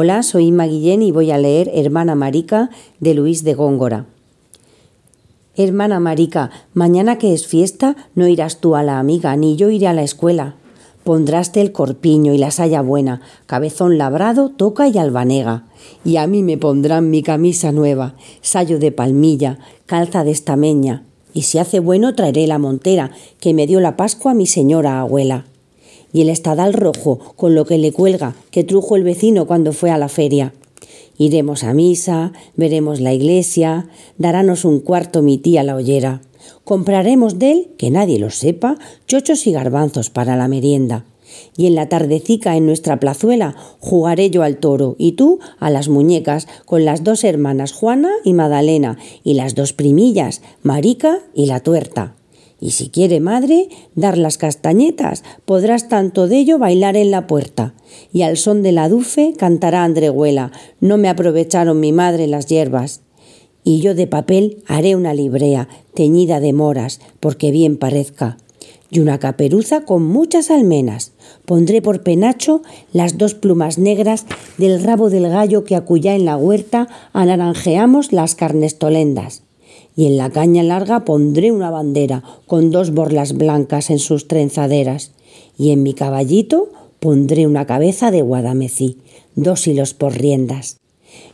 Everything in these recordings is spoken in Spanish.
Hola, soy Inma Guillén y voy a leer Hermana Marica de Luis de Góngora. Hermana Marica, mañana que es fiesta no irás tú a la amiga, ni yo iré a la escuela. Pondráste el corpiño y la saya buena, cabezón labrado, toca y albanega. Y a mí me pondrán mi camisa nueva, sayo de palmilla, calza de estameña. Y si hace bueno traeré la montera que me dio la Pascua mi señora abuela y el estadal rojo con lo que le cuelga que trujo el vecino cuando fue a la feria. Iremos a misa, veremos la iglesia, darános un cuarto mi tía la ollera. Compraremos de él, que nadie lo sepa, chochos y garbanzos para la merienda. Y en la tardecica en nuestra plazuela jugaré yo al toro y tú a las muñecas con las dos hermanas Juana y Madalena y las dos primillas, Marica y la tuerta. Y si quiere madre dar las castañetas, podrás tanto de ello bailar en la puerta. Y al son de la dufe cantará Andrehuela, no me aprovecharon mi madre las hierbas. Y yo de papel haré una librea, teñida de moras, porque bien parezca. Y una caperuza con muchas almenas. Pondré por penacho las dos plumas negras del rabo del gallo que acullá en la huerta anaranjeamos las carnestolendas y en la caña larga pondré una bandera con dos borlas blancas en sus trenzaderas, y en mi caballito pondré una cabeza de guadamecí, dos hilos por riendas.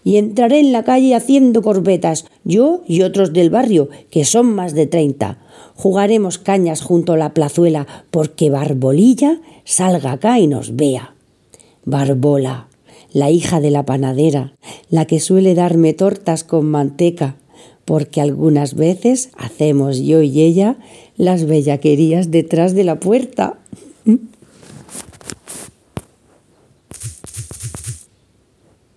Y entraré en la calle haciendo corbetas, yo y otros del barrio, que son más de treinta. Jugaremos cañas junto a la plazuela, porque Barbolilla salga acá y nos vea. Barbola, la hija de la panadera, la que suele darme tortas con manteca, porque algunas veces hacemos yo y ella las bellaquerías detrás de la puerta.